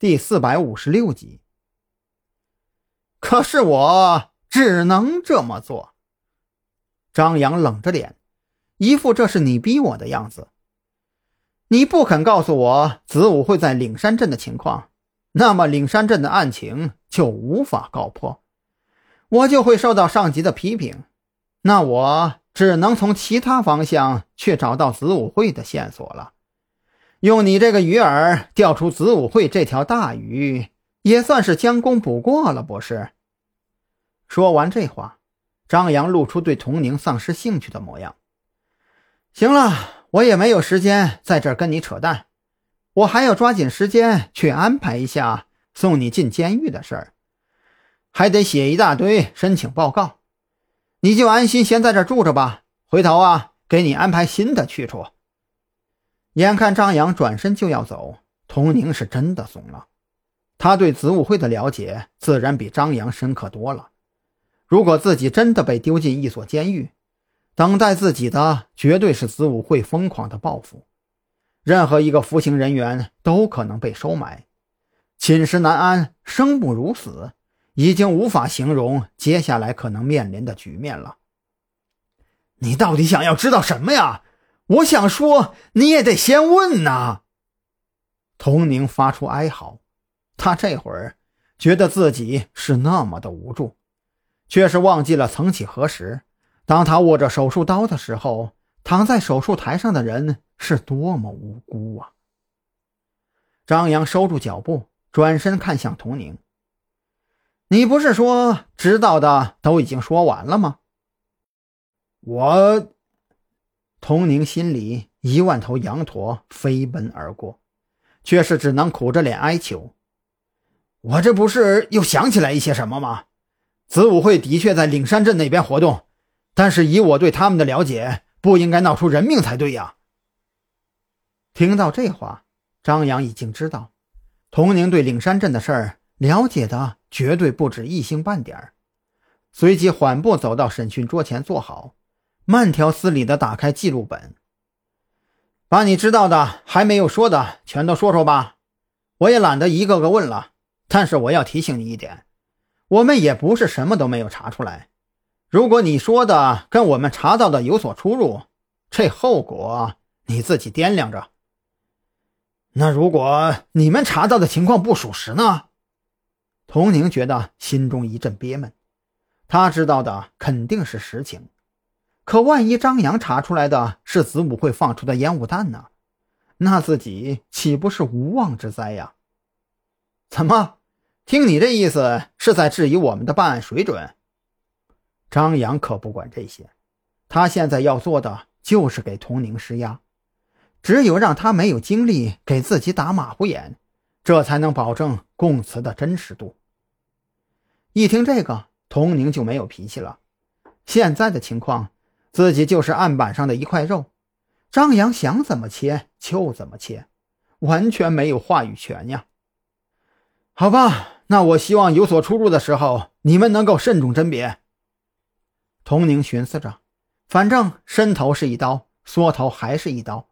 第四百五十六集。可是我只能这么做。张扬冷着脸，一副这是你逼我的样子。你不肯告诉我子午会在岭山镇的情况，那么岭山镇的案情就无法告破，我就会受到上级的批评。那我只能从其他方向去找到子午会的线索了。用你这个鱼饵钓出子午会这条大鱼，也算是将功补过了，不是？说完这话，张扬露出对童宁丧失兴趣的模样。行了，我也没有时间在这跟你扯淡，我还要抓紧时间去安排一下送你进监狱的事儿，还得写一大堆申请报告。你就安心先在这住着吧，回头啊，给你安排新的去处。眼看张扬转身就要走，童宁是真的怂了。他对子午会的了解自然比张扬深刻多了。如果自己真的被丢进一所监狱，等待自己的绝对是子午会疯狂的报复。任何一个服刑人员都可能被收买，寝食难安，生不如死，已经无法形容接下来可能面临的局面了。你到底想要知道什么呀？我想说，你也得先问呐。童宁发出哀嚎，他这会儿觉得自己是那么的无助，却是忘记了曾几何时，当他握着手术刀的时候，躺在手术台上的人是多么无辜啊！张扬收住脚步，转身看向童宁：“你不是说知道的都已经说完了吗？”我。童宁心里一万头羊驼飞奔而过，却是只能苦着脸哀求：“我这不是又想起来一些什么吗？子午会的确在岭山镇那边活动，但是以我对他们的了解，不应该闹出人命才对呀。”听到这话，张扬已经知道，童宁对岭山镇的事儿了解的绝对不止一星半点儿，随即缓步走到审讯桌前坐好。慢条斯理地打开记录本，把你知道的、还没有说的全都说说吧。我也懒得一个个问了。但是我要提醒你一点，我们也不是什么都没有查出来。如果你说的跟我们查到的有所出入，这后果你自己掂量着。那如果你们查到的情况不属实呢？童宁觉得心中一阵憋闷。他知道的肯定是实情。可万一张扬查出来的是子午会放出的烟雾弹呢？那自己岂不是无妄之灾呀？怎么，听你这意思是在质疑我们的办案水准？张扬可不管这些，他现在要做的就是给童宁施压，只有让他没有精力给自己打马虎眼，这才能保证供词的真实度。一听这个，童宁就没有脾气了。现在的情况。自己就是案板上的一块肉，张扬想怎么切就怎么切，完全没有话语权呀。好吧，那我希望有所出入的时候，你们能够慎重甄别。童宁寻思着，反正伸头是一刀，缩头还是一刀，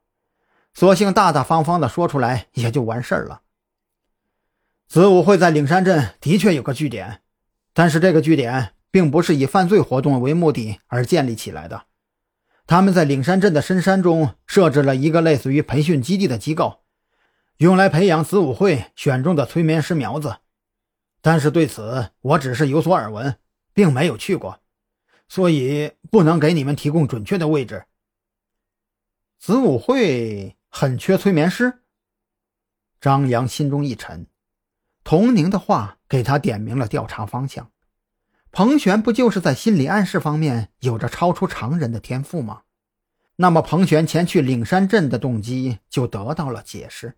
索性大大方方的说出来也就完事儿了。子午会在岭山镇的确有个据点，但是这个据点并不是以犯罪活动为目的而建立起来的。他们在岭山镇的深山中设置了一个类似于培训基地的机构，用来培养子午会选中的催眠师苗子。但是对此我只是有所耳闻，并没有去过，所以不能给你们提供准确的位置。子午会很缺催眠师。张扬心中一沉，童宁的话给他点明了调查方向。彭璇不就是在心理暗示方面有着超出常人的天赋吗？那么彭璇前去岭山镇的动机就得到了解释。